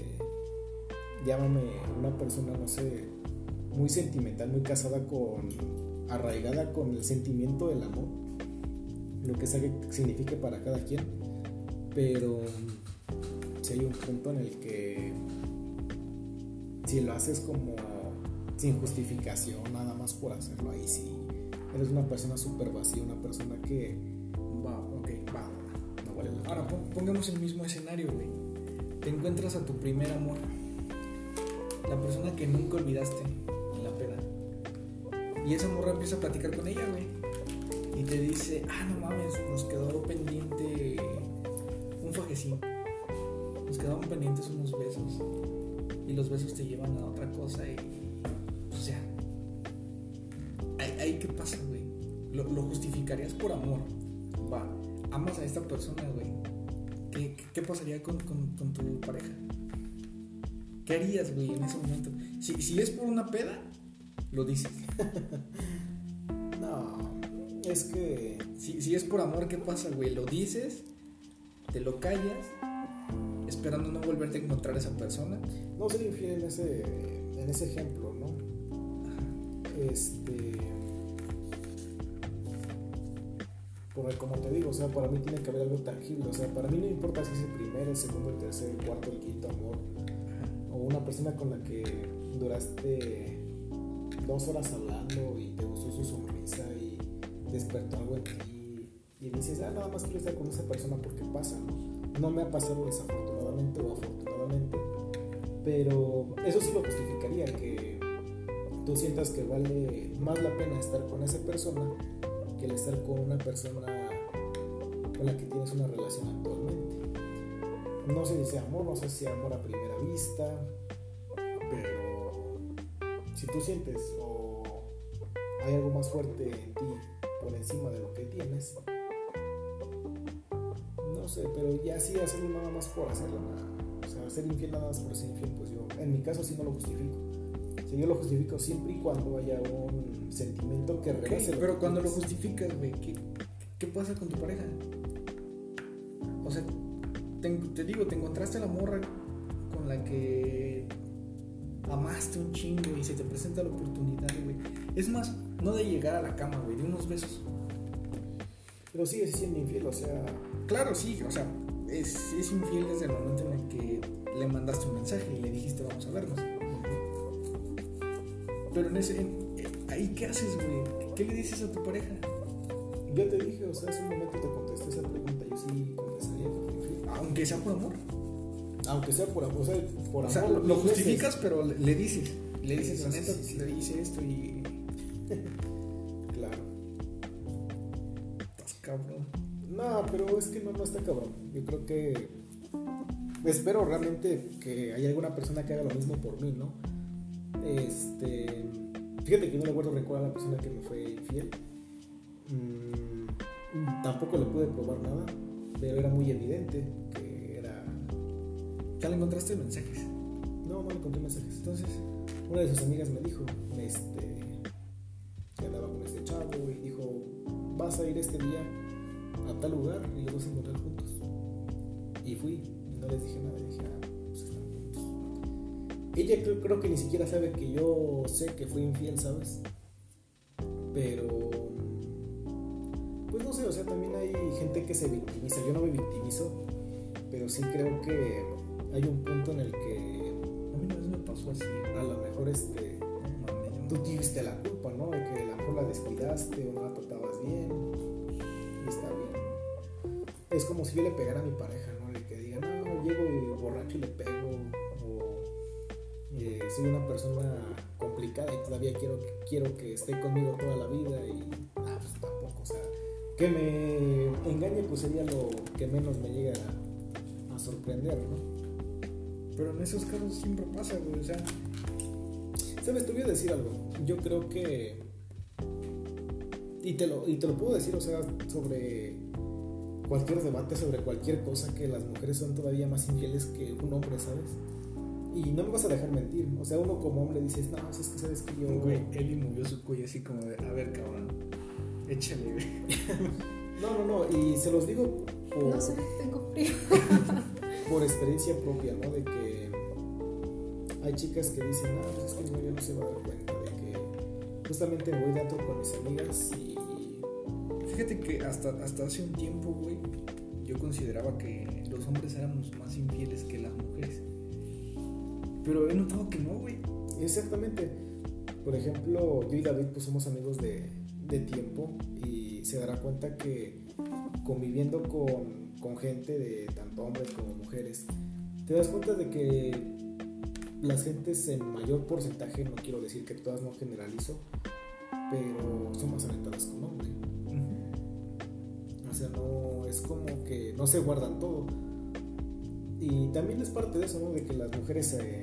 llámame una persona, no sé, muy sentimental, muy casada con, arraigada con el sentimiento del amor, lo que sea que signifique para cada quien, pero si hay un punto en el que si lo haces como sin justificación, nada más por hacerlo. Ahí sí, eres una persona súper vacía, una persona que Va, ok, va. no vale la Ahora pena. pon- pongamos el mismo escenario, güey. Te encuentras a tu primer amor. La persona que nunca olvidaste en la peda. Y esa morra empieza a platicar con ella, güey. Y te dice, ah, no mames, nos quedó pendiente un fajecín. Nos quedaban pendientes unos besos. Y los besos te llevan a otra cosa y... O sea... Ahí, qué pasa, güey. Lo, justificarías por amor. Va, amas a esta persona, güey. ¿Qué, qué, qué pasaría con, con- con tu pareja? ¿Qué harías, güey, en ese momento? Si, si es por una peda, lo dices. Es que Si, si es por amor, ¿qué pasa, güey? Lo dices, te lo callas, esperando no volverte a encontrar a esa persona. no ser infiel en ese, en ese ejemplo, ¿no? Este. Porque como te digo, o sea, para mí tiene que haber algo tangible. O sea, para mí no importa si es el primero, el segundo, el tercer, el cuarto, el quinto amor. O una persona con la que duraste dos horas hablando y te gustó su sonrisa despertó algo en ti. Y dices, ah, nada más quiero estar con esa persona porque pasa, ¿no? Me ha pasado desafortunadamente o afortunadamente. Pero eso sí lo justificaría, que tú sientas que vale más la pena estar con esa persona que el estar con una persona con la que tienes una relación actualmente. No sé si sea amor, no sé si sea amor a primera vista, pero si tú sientes o hay algo más fuerte en ti por encima de lo que tienes, no sé, pero ya sí hacerlo nada más por hacerlo, nada. o sea, ser infiel nada más por ser infiel, pues yo, en mi caso sí no lo justifico. Si yo lo justifico siempre y cuando haya un sentimiento que Ok, rebase. pero que cuando lo tienes. justificas, güey, ¿qué, ¿qué pasa con tu pareja? O sea, te, te digo, te encontraste a la morra con la que amaste un chingo y se te presenta la oportunidad, güey. Es más, no de llegar a la cama, güey, de unos besos. Pero sigue siendo infiel, o sea, Claro, sí, o sea, es, es infiel desde el momento en el que le mandaste un mensaje y le dijiste vamos a vernos. Pero en ese, en- ahí qué haces, güey? ¿Qué le dices a tu pareja? yo te dije, o sea, hace un momento te contesté esa pregunta, yo sí infiel. Aunque sea por amor. Aunque sea por amor, o sea, por O sea, amor. lo, justificas, pero le, le dices. Le dices, la sí, neta, sí, sí. le hice esto y. Claro. Estás cabrón. No, pero es que no, no está cabrón. Yo creo que. Espero realmente que haya alguna persona que haga lo mismo por mí, ¿no? Este. Fíjate que no le guardo rencor a la persona que me fue infiel. Mm, tampoco le pude probar nada, pero era muy evidente que era. Ya le encontraste mensajes. No, no le encontré mensajes. Entonces, una de sus amigas me dijo, este, vas a ir este día a tal lugar y los vas a encontrar juntos. Y fui, y no les dije nada, y dije, ah, pues están juntos. Ella creo, creo que ni siquiera sabe que yo sé que fui infiel, ¿sabes? Pero, pues no sé, o sea, también hay gente que se victimiza. Yo no me victimizo, pero sí creo que hay un punto en el que A mí una vez me pasó así. a lo mejor este, No tú tuviste la culpa, ¿no? De que a lo mejor la descuidaste o no Es como si yo le pegara a mi pareja, ¿no? De que diga, no, llego y borracho y le pego. O eh, soy una persona complicada y todavía quiero, quiero que esté conmigo toda la vida. Y, ah, pues tampoco, o sea, que me engañe, pues sería lo que menos me llega a, a sorprender, ¿no? Pero en esos casos siempre pasa, güey. O sea, ¿Sabes? Te voy a decir algo. Yo creo que. Y te, lo, y te lo puedo decir, o sea, sobre cualquier debate, sobre cualquier cosa, que las mujeres son todavía más infieles que un hombre, ¿sabes? Y no me vas a dejar mentir. O sea, uno como hombre dices, no, es que sabes que yo. güey, Eli movió su cuello así como de, a ver, cabrón. Échale, güey. No, no, no. Y se los digo por, No sé, tengo frío. por experiencia propia, ¿no? De que hay chicas que dicen, ah, pues es que mi novio no se va a dar cuenta de que justamente voy de antro con mis amigas y Fíjate que hasta, hasta hace un tiempo, güey, yo consideraba que los hombres éramos más infieles que las mujeres. Pero he notado que no, güey. Exactamente. por ejemplo, yo y David pues somos amigos de, de tiempo y se dará cuenta que conviviendo con, con gente de tanto hombres como mujeres, te das cuenta de que las gentes en mayor porcentaje, no quiero decir que todas no generalizo, pero son más aventadas con hombre. Sea, no es como que no se guardan todo. Y también es parte de eso, ¿no? De que las mujeres eh,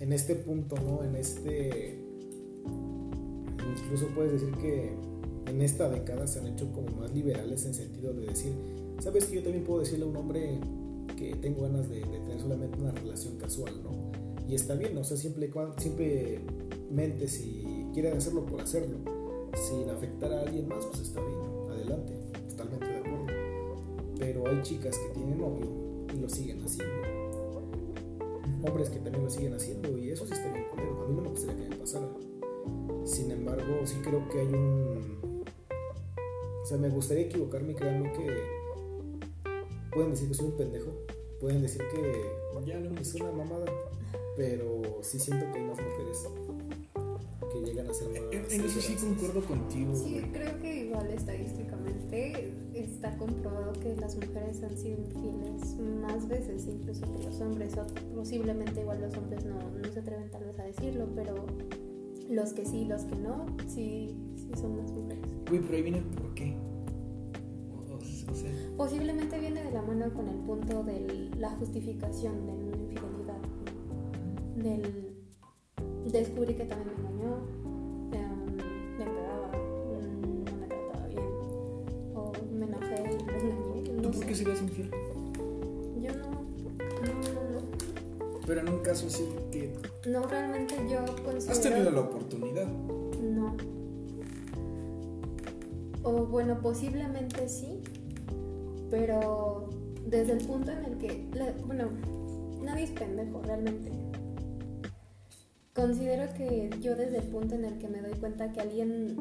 en este punto, ¿no? En este... Incluso puedes decir que en esta década se han hecho como más liberales en sentido de decir, sabes que yo también puedo decirle a un hombre que tengo ganas de, tener solamente una relación casual, ¿no? Y está bien, o sea, siempre, simplemente si quieren hacerlo por hacerlo, sin afectar a alguien más, pues está bien, adelante. Pero hay chicas que tienen novio y lo siguen haciendo. Hombres que también lo siguen haciendo y eso sí está bien A mí no me gustaría que me pasara. Sin embargo, sí creo que hay un... O sea, me gustaría equivocarme y créanme que pueden decir que soy un pendejo, pueden decir que ya no es una mamada, pero sí siento que hay más mujeres que llegan a ser más. En, eso sí concuerdo contigo. Sí, creo que igual estadísticamente está comprobado que las mujeres han sido infieles más veces incluso que los hombres, o posiblemente igual los hombres no, no se atreven tal vez a decirlo, pero los que sí, los que no, sí, sí son más mujeres. Uy, pero ahí viene el por qué. Posiblemente viene de la mano con el punto de la justificación de una infidelidad del descubrí que también me engañó, engañé. ¿Tú por qué serías infiel? Yo no, no, no, Pero en un caso así que... No, realmente yo considero... ¿Has tenido la oportunidad? No. O bueno, posiblemente sí, pero desde el punto en el que... bueno, nadie es pendejo realmente Considero que yo desde el punto en el que me doy cuenta que alguien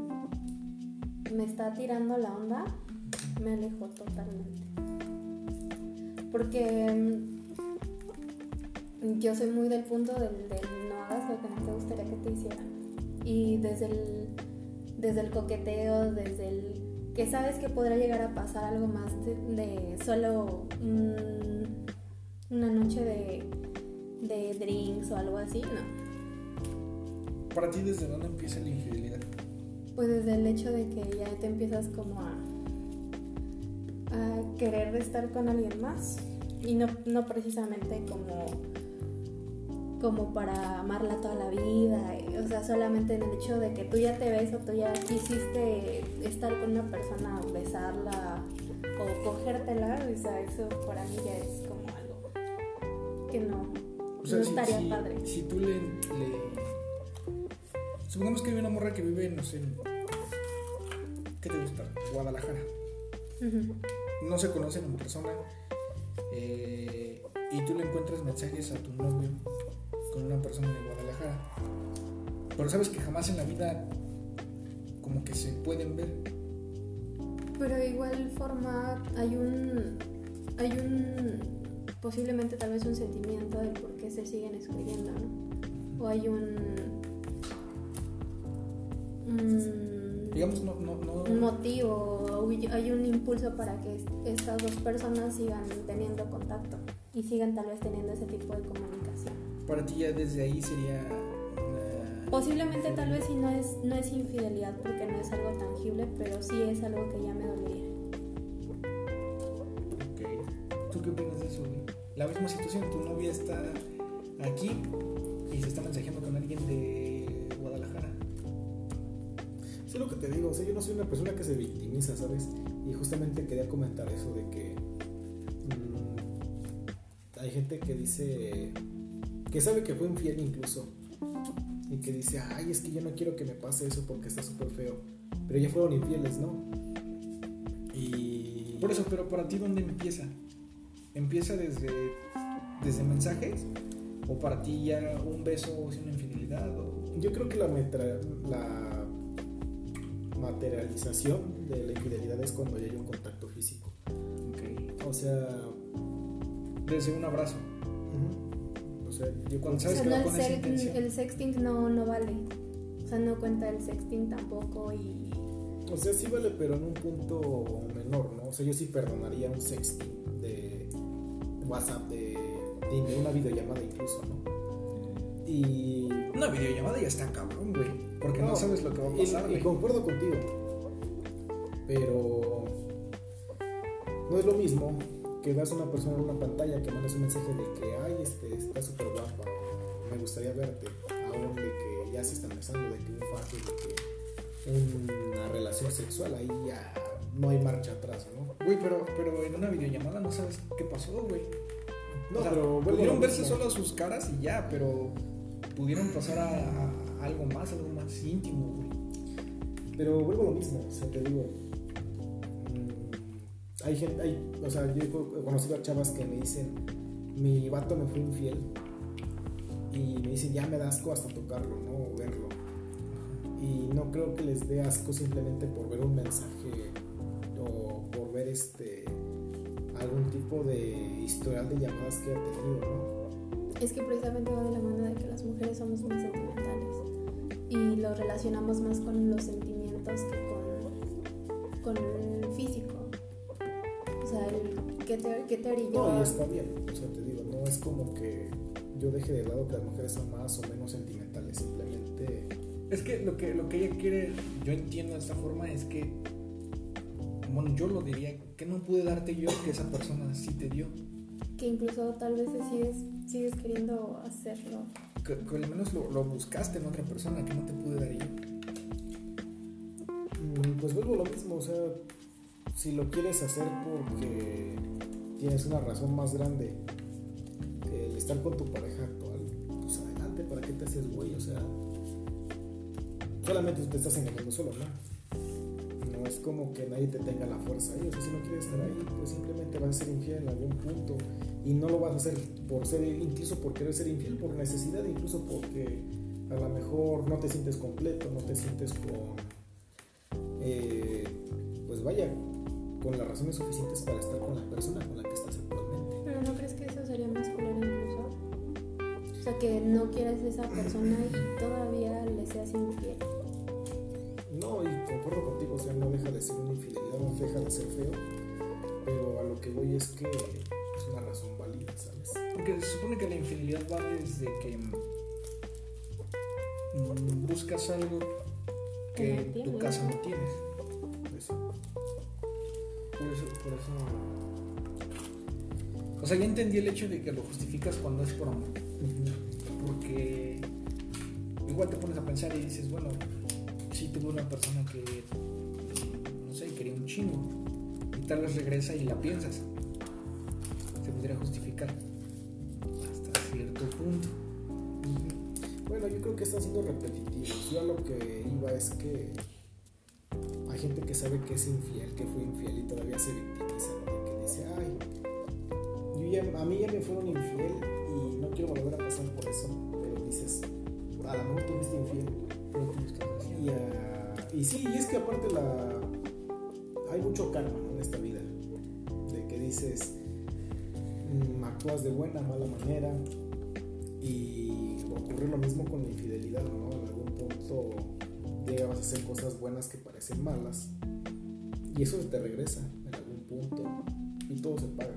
me está tirando la onda, me alejo totalmente. Porque mm, yo soy muy del punto del, no hagas lo que no te gustaría que te hicieran. Y desde el, desde el coqueteo, desde el que sabes que podrá llegar a pasar algo más de, solo una noche de, de drinks o algo así, no ¿Para ti desde dónde empieza la infidelidad? Pues desde el hecho de que ya te empiezas como a, a querer estar con alguien más y no, no precisamente como como para amarla toda la vida, o sea, solamente en el hecho de que tú ya te ves o tú ya quisiste estar con una persona, besarla o cogértela, o sea, eso para mí ya es como algo que no, no estaría padre. Si tú le Supongamos que hay una morra que vive, no sé, ¿qué te gusta? Guadalajara. No se conocen en persona. Eh, y tú le encuentras mensajes a tu novio con una persona de Guadalajara. Pero sabes que jamás en la vida como que se pueden ver. Pero de igual forma hay un hay un posiblemente tal vez un sentimiento del por qué se siguen escribiendo, ¿no? O hay un Mm. digamos, no, no, un motivo, hay un impulso para que estas dos personas sigan teniendo contacto y sigan tal vez teniendo ese tipo de comunicación. Para ti ya desde ahí sería... Posiblemente tal vez si no es, no es infidelidad porque no es algo tangible, pero sí es algo que ya me dolería. Ok. ¿Tú qué opinas de eso? La misma situación, tu novia está aquí y se está mensajeando con alguien de es lo que te digo, o sea, yo no soy una persona que se victimiza, ¿sabes? Y justamente quería comentar eso de que mm, hay gente que dice que sabe que fue infiel incluso y que dice, ay, es que yo no quiero que me pase eso porque está súper feo, pero ya fueron infieles, ¿no? Y... Por eso, pero para ti, ¿dónde empieza? ¿Empieza desde, desde mensajes? ¿O para ti ya un beso es una infidelidad? Yo creo que la, metra, la materialización de la infidelidad es cuando ya hay un contacto físico. O sea, desde un abrazo. O sea, yo cuando sabes que el, el, sexting no, no vale. O sea, no cuenta el sexting tampoco y... O sea, sí vale, pero en un punto menor, ¿no? O sea, yo sí perdonaría un sexting de WhatsApp, de, de una videollamada incluso, ¿no? Y... Una videollamada ya está cabrón, güey. Porque no, sabes lo que va a pasar, y, concuerdo contigo. Pero no es lo mismo que veas a una persona en una pantalla que mandes un mensaje de que, ay, este, está súper guapa, me gustaría verte, aún de que ya se están besando, de que un faje, de que una relación sexual, ahí ya no hay marcha atrás, ¿no? Güey, pero, pero en una videollamada no sabes qué pasó, güey. No, O sea, pero pudieron verse solo sus caras y ya, pero pudieron pasar a, algo más, algo más íntimo, güey. Pero vuelvo a lo mismo, o te digo. mm, Hay gente, hay, o sea, yo he conocido a chavas que me dicen, mi vato me fue infiel. Y me dicen, ya me da asco hasta tocarlo, ¿no? O verlo. Y no creo que les dé asco simplemente por ver un mensaje o por ver este algún tipo de historial de llamadas que ha tenido, ¿no? Es que precisamente va de la mano de que las mujeres somos más sentimentales y lo relacionamos más con los sentimientos que con, con el físico. O sea, el, ¿qué, te, qué te orilló? No, y está bien, o sea, te digo, no es como que yo deje de lado que las mujeres son más o menos sentimentales, simplemente Es que lo que, lo que ella quiere, yo entiendo de esta forma, es que, bueno, yo lo diría, que no pude darte yo que esa persona sí te dio. Que incluso tal vez sigues, sigues queriendo hacerlo. Que, que al menos lo, lo buscaste en otra persona, que no te pude dar yo. Mm, Pues vuelvo a lo mismo, o sea, si lo quieres hacer porque tienes una razón más grande que el estar con tu pareja actual, pues adelante, ¿para qué te haces güey? O sea, solamente te estás engañando solo, ¿no? No es como que nadie te tenga la fuerza ahí, o sea, si no quieres estar ahí, pues simplemente vas a ser infiel en algún punto y no lo vas a hacer por ser, incluso por querer ser infiel, por necesidad, incluso porque a lo mejor no te sientes completo, no te sientes con eh, pues vaya, con las razones suficientes para estar con la persona con la que estás actualmente. Pero ¿no crees que eso sería más culero incluso? O sea, que no quieres a esa persona y todavía le seas infiel. No, y concuerdo contigo, o sea, no deja de ser una infidelidad, no deja de ser feo, pero a lo que voy es que una razón válida, ¿sabes? Porque se supone que la infidelidad va desde que mm, buscas algo que en tu casa no tienes. Pues sí. Por eso, por eso. O sea, ya entendí el hecho de que lo justificas cuando es por amor. Porque igual te pones a pensar y dices, bueno, si tuve una persona que, no sé, quería un chingo. Y tal vez regresa y la piensas. Están siendo repetitivos. Yo a lo que iba es que hay gente que sabe que es infiel, que fue infiel y todavía se victimiza, ¿no? De que dice, ay, yo ya- a mí ya me fueron infiel y no quiero volver a pasar por eso. Pero dices, a lo mejor tuviste infiel. Pero. Y, ah, y sí, y es que aparte la hay mucho karma en esta vida. De que dices, mm, actúas de buena, mala manera. Y ocurre lo mismo con la infidelidad, ¿no? En algún punto llegas a hacer cosas buenas que parecen malas. Y eso te regresa en algún punto. Y todo se paga.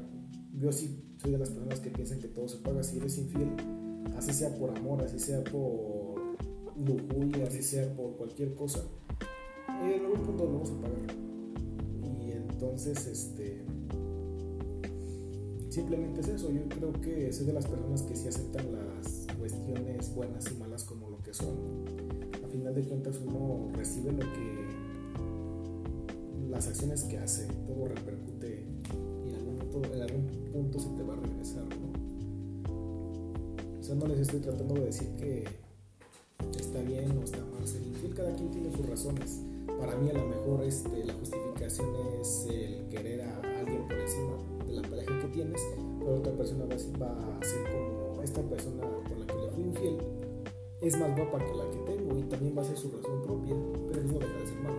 Yo sí soy de las personas que piensan que todo se paga. Si eres infiel, así sea por amor, así sea por lujuria, así sea por cualquier cosa, eh, en algún punto lo vamos a pagar. Y entonces, este. Simplemente es eso. Yo creo que soy de las personas que sí aceptan las cuestiones buenas y malas como lo que son. A final de cuentas, uno recibe lo que. las acciones que hace, todo repercute y en algún punto, en algún punto se te va a regresar, ¿no? O sea, no les estoy tratando de decir que está bien o está mal ser infiel, cada quien tiene sus razones. Para mí a lo mejor este, la justificación es el querer a alguien por encima de la pareja que tienes, pero otra persona va a, ser- como esta persona con la es más guapa que la que tengo y también va a ser su razón propia, pero eso no deja de ser malo.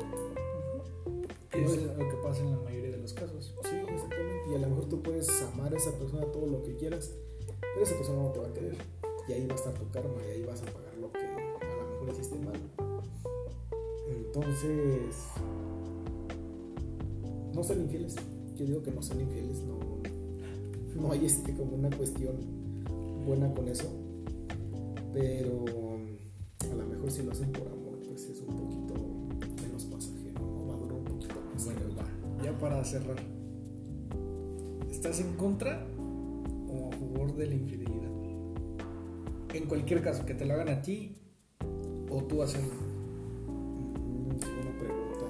Que es lo que pasa en la mayoría de los casos. Sí, exactamente. Y a lo mejor tú puedes amar a esa persona todo lo que quieras, pero esa persona no te va a querer. Y ahí va a estar tu karma y ahí vas a pagar lo que a lo mejor hiciste mal. Entonces, no sean infieles. Yo digo que no sean infieles, no, no hay este como una cuestión buena con eso. Pero a lo mejor si lo hacen por amor, pues es un poquito menos pasajero, ¿no? va a durar un poquito más. Bueno, va. Ya para cerrar. ¿Estás en contra o a favor de la infidelidad? En cualquier caso, que te lo hagan a ti o tú hacerlo. Buena pregunta.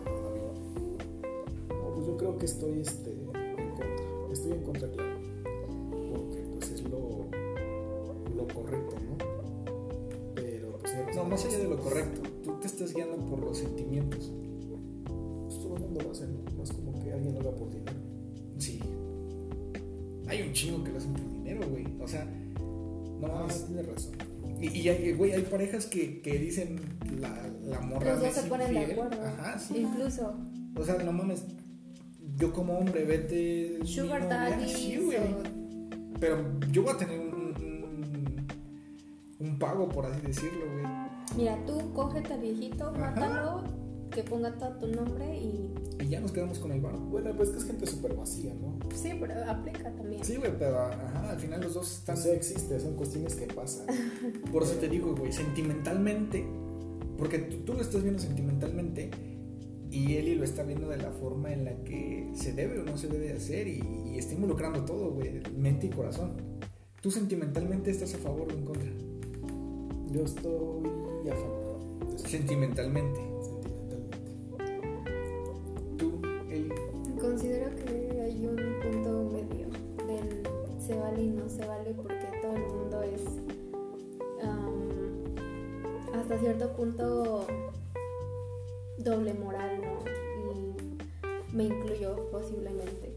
No, pues yo creo que estoy este, en contra. Estoy en contra, claro. Porque pues es lo, lo correcto, más allá de lo correcto, tú te estás guiando por los sentimientos. Pues todo el mundo lo hace, ¿no? Es como que alguien lo haga por dinero. Sí. Hay un chingo que lo hacen por dinero, güey. O sea, no Ah, mames. tienes razón. Y, y hay, güey, hay parejas que, que dicen la, la morra Los dos se ponen de acuerdo. Ajá, sí. Incluso O sea, no mames. Yo como hombre, vete. Sugar. Daddy. Sí, güey. Pero yo voy a tener un, un, un pago, por así decirlo, güey. Mira, tú cógete al viejito, Ajá. mátalo, que ponga todo tu nombre y. Y ya nos quedamos con el bar. Bueno, pues que es gente súper vacía, ¿no? Sí, pero aplica también. Sí, güey, pero ajá, al final los dos están. sea, existe, son cuestiones que pasan. Por eso te digo, güey, sentimentalmente. Porque tú, tú lo estás viendo sentimentalmente. Y Eli lo está viendo de la forma en la que se debe o no se debe hacer. Y, y está involucrando todo, güey, mente y corazón. ¿Tú sentimentalmente estás a favor o en contra? Yo estoy a favor Sentimentalmente. sentimentalmente. Tú, Eli. Considero que hay un punto medio del se vale y no se vale porque todo el mundo es am, hasta cierto punto doble moral, ¿no? Y me incluyo posiblemente.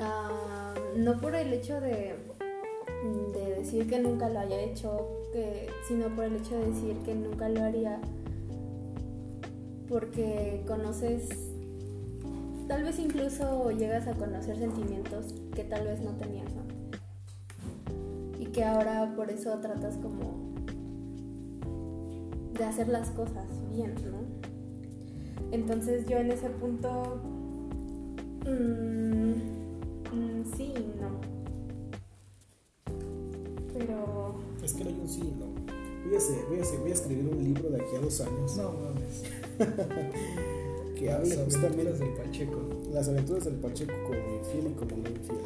Ah, no por el hecho de, de decir que nunca lo haya hecho, sino por el hecho de decir que nunca lo haría porque conoces Tal vez incluso llegas a conocer sentimientos que tal vez no tenías. Y que ahora por eso tratas como de hacer las cosas bien, ¿no? Entonces yo en ese punto... mm, mm, sí, no. Pero... Es que no hay un sí, no. Voy a, hacer- voy, a hacer- voy a escribir un libro de aquí a dos años No mames. que hable Las justamente aventuras del Pacheco. las aventuras del Pacheco como infiel y como no infiel.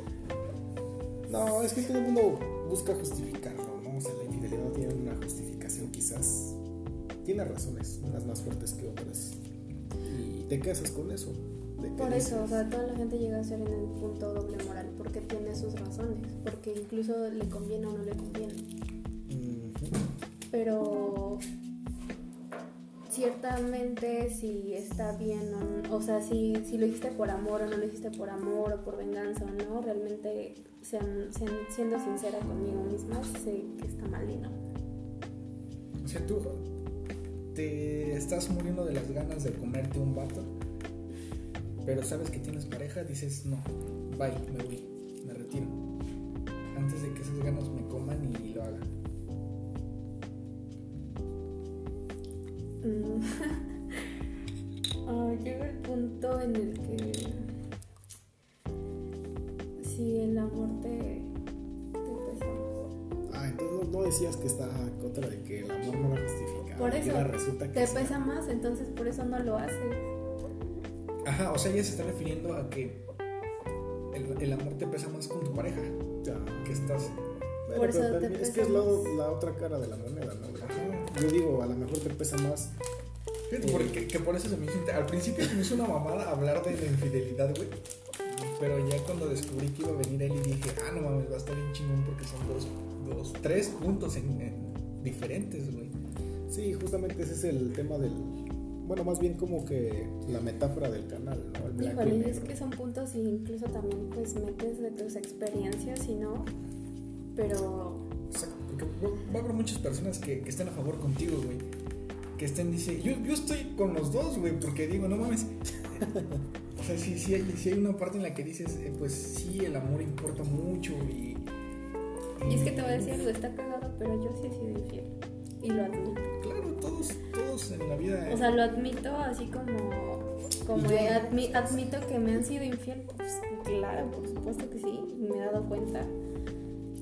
No, es que todo el mundo busca justificarlo, ¿no? O sea, la infidelidad no tiene una justificación, quizás tiene razones, unas más fuertes que otras. Y te casas con eso. Por eso, o sea, toda la gente llega a ser en el punto doble moral porque tiene sus razones, porque incluso le conviene o no le conviene. Pero ciertamente si está bien o, o sea si, si lo hiciste por amor o no lo hiciste por amor o por venganza o no realmente siendo sincera conmigo misma sé que está mal y no O sea, tú te estás muriendo de las ganas de comerte un vato, pero sabes que tienes pareja, dices, no, bye, me voy, me retiro. Antes de que esas ganas me coman y lo hagan. Ah, llega el punto en el que si el amor te, te pesa más. Ah, entonces no, no decías que está en contra de que el amor no la justifica. Por eso, ahora resulta que te pesa más entonces por eso no lo haces Ajá, o sea, ella se está refiriendo a que el, el amor te pesa más con tu pareja, Ya. que estás... Por eso pero te también- es pesa que es la, la otra cara de la moneda, ¿no? Ajá. Yo digo, a lo mejor te pesa más. Fíjate, porque, que por eso se me hizo... Al principio se me hizo una mamada hablar de la infidelidad, güey. Pero ya cuando descubrí que iba a venir él y dije, ah, no mames, va a estar bien chingón porque son dos, dos tres puntos en, en- diferentes, güey. Sí, justamente ese es el tema del. Bueno, más bien como que la metáfora del canal, ¿no? El blanco y Híjole, es que son puntos y incluso también pues metes de tus experiencias y no, pero Exacto, porque va a haber muchas personas que, que estén a favor contigo, güey. Que estén, dice, yo, yo estoy con los dos, güey, porque digo, no mames. o sea, sí, sí, hay, sí hay una parte en la que dices, eh, pues sí, el amor importa mucho y. y es que te voy a decir algo, está cagado, pero yo sí he sido infiel y lo admito. Claro, todos, todos en la vida. O sea, lo admito así como. Como Y yo- admi- admito que me han sido infiel. Pues claro, por supuesto que sí. Me he dado cuenta.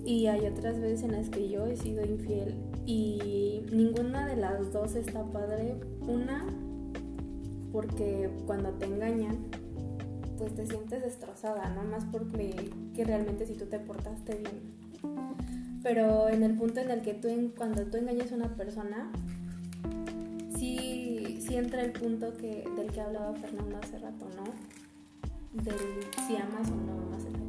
Y hay otras veces en las que yo he sido infiel. Y ninguna de las dos está padre. Una, porque cuando te engañan, pues te sientes destrozada, ¿no? Más porque que realmente si tú te portaste bien. Pero en el punto en el que tú, cuando tú engañas a una persona, sí, sí entra el punto que, del que hablaba Fernando hace rato, ¿no? Del si amas o no amas a.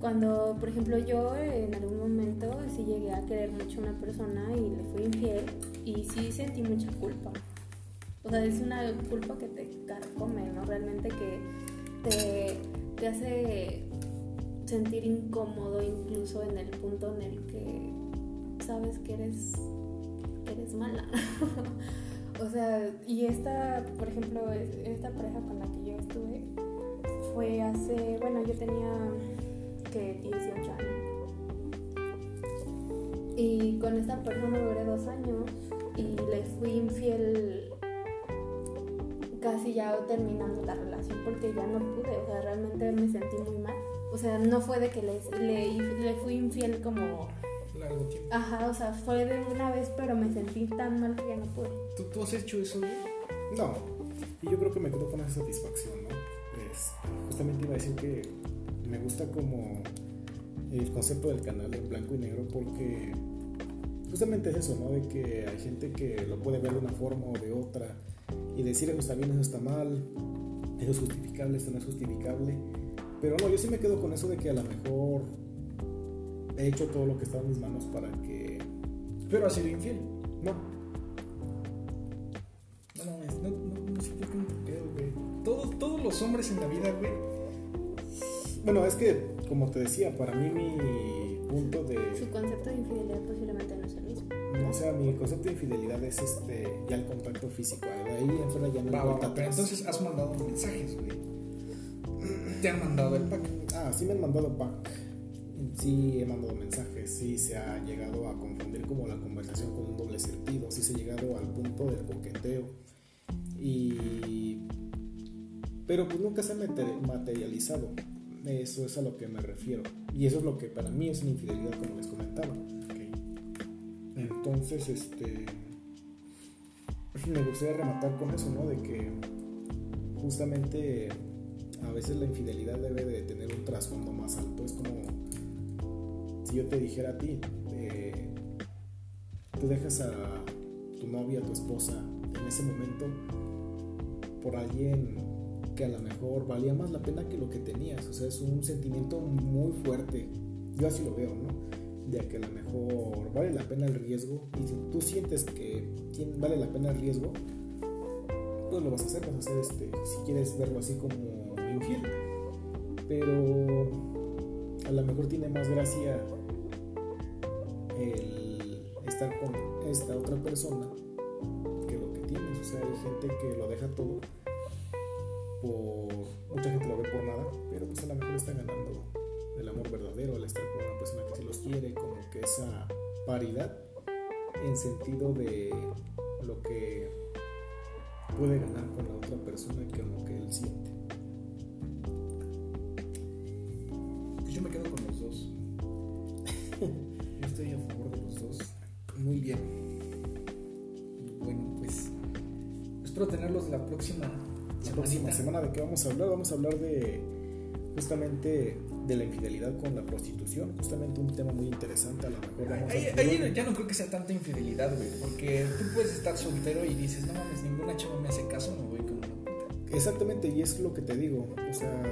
Cuando, por ejemplo, yo en algún momento sí llegué a querer mucho a una persona y le fui infiel y sí sentí mucha culpa. O sea, es una culpa que te carcome, ¿no? Realmente que te, te hace sentir incómodo incluso en el punto en el que sabes que eres, que eres mala. o sea, y esta, por ejemplo, es- esta pareja con la que yo estuve fue hace, bueno, yo tenía que 18 años. Y con esta persona duré dos años y le fui infiel casi ya terminando la relación porque ya no pude, o sea, realmente me sentí muy mal. O sea, no fue de que le, le, le fui infiel como, Largo tiempo. ajá, o sea, fue de una vez, pero me sentí tan mal que ya no pude. ¿Tú, tú has hecho eso? No, y yo creo que me quedo con esa satisfacción, ¿no? Es- justamente iba a decir que me gusta como el concepto del canal en blanco y negro porque justamente es eso, ¿no? De que hay gente que lo puede ver de una forma o de otra y decir eso está bien, eso está mal, eso es justificable, esto no es justificable. Pero no, yo sí me quedo con eso de que a lo mejor he hecho todo lo que está en mis manos para que... Pero has sido infiel. No, No mames, no, no, no sé por qué no te creo, güey. Todos, todos los hombres en la vida, güey. Bueno, es que, como te decía, para mí mi punto de... Su concepto de infidelidad posiblemente no es el mismo. O sea, mi concepto de infidelidad es este, ya el contacto físico. De ahí en fuera ya no Va, va, pero entonces has mandado mensajes, güey. Te han mandado el pack. Ah, sí me han mandado pack. Sí he mandado mensajes. Sí se ha llegado a confundir como la conversación con un doble sentido. Sí se ha llegado al punto del coqueteo. Y... Pero pues nunca se ha mate- materializado. Eso es a lo que me refiero. Y eso es lo que para mí es una infidelidad, como les comentaba. Entonces, este. Me gustaría rematar con eso, ¿no? De que justamente a veces la infidelidad debe de tener un trasfondo más alto. Es como si yo te dijera a ti, eh, tú dejas a tu novia, a tu esposa, en ese momento por alguien que a lo mejor valía más la pena que lo que tenías. O sea, es un sentimiento muy fuerte. Yo así lo veo, ¿no? De que a lo mejor vale la pena el riesgo. Y si tú sientes que vale la pena el riesgo, pues lo vas a hacer, vas a hacer este, si quieres verlo así como infiel. Pero a lo mejor tiene más gracia el estar con esta otra persona que lo que tienes. O sea, hay gente que lo deja todo por. Mucha gente lo ve por nada, pero pues a lo mejor está ganando el amor verdadero al estar con una persona que sí los quiere, como que esa paridad en sentido de lo que puede ganar con la otra persona que lo que él siente. Pues yo me quedo con los dos. Yo estoy a favor de los dos. Muy bien. Bueno, pues. Espero tenerlos la próxima La próxima semana de qué vamos a hablar, vamos a hablar de justamente de la infidelidad con la prostitución, justamente un tema muy interesante, a lo mejor vamos a Ahí, ahí ya no creo que sea tanta infidelidad, güey. Porque tú puedes estar soltero y dices, no mames, ninguna chava me hace caso, me voy con una puta. Exactamente, y es lo que te digo, o sea,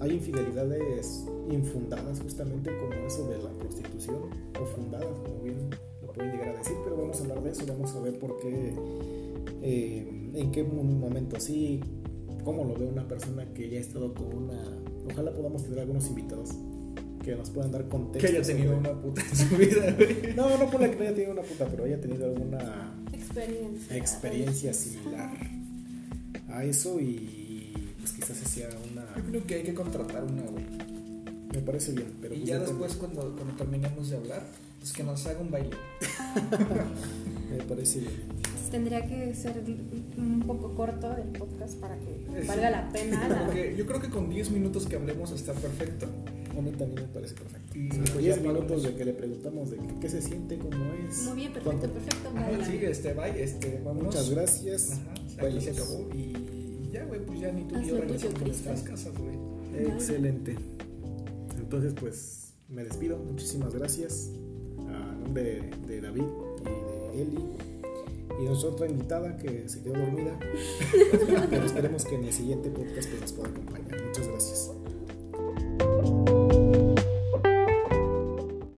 hay infidelidades infundadas justamente como eso de la prostitución, o fundadas, como bien lo pueden llegar a decir, pero vamos a hablar de eso, vamos a ver por qué, eh, en qué momento así, cómo lo ve una persona que ya ha estado con una... Ojalá podamos tener algunos invitados que nos puedan dar contexto. Que haya tenido sobre- una puta en su vida, güey. No, no por la que no haya tenido una puta, pero haya tenido alguna Experiencia. experiencia similar a eso y pues quizás sea una... Yo creo que hay que contratar una, güey. Me parece bien, pero Y pues ya después, cuando, cuando terminemos de hablar, pues que nos haga un baile. Me parece bien. Tendría que ser un poco corto el podcast para que valga sí. la pena. Como la- que yo creo que con 10 minutos que hablemos está perfecto. A mí también me parece perfecto. Y Cinco, pues diez ya minutos de que le preguntamos de qué, qué se siente, cómo es. Muy bien, perfecto, cuánto- perfecto. Ajá, sí, este, bye, este, vámonos. Muchas gracias. Ajá, aquí se acabó y ya, güey, pues ya ni tú ni yo regresamos a Cristian. nuestras casas, güey. Excelente. Entonces, pues me despido. Muchísimas gracias. A nombre de, de David y de Eli. Y nuestra otra invitada que se quedó dormida. Pero esperemos que en el siguiente podcast pues, nos pueda acompañar. Muchas gracias.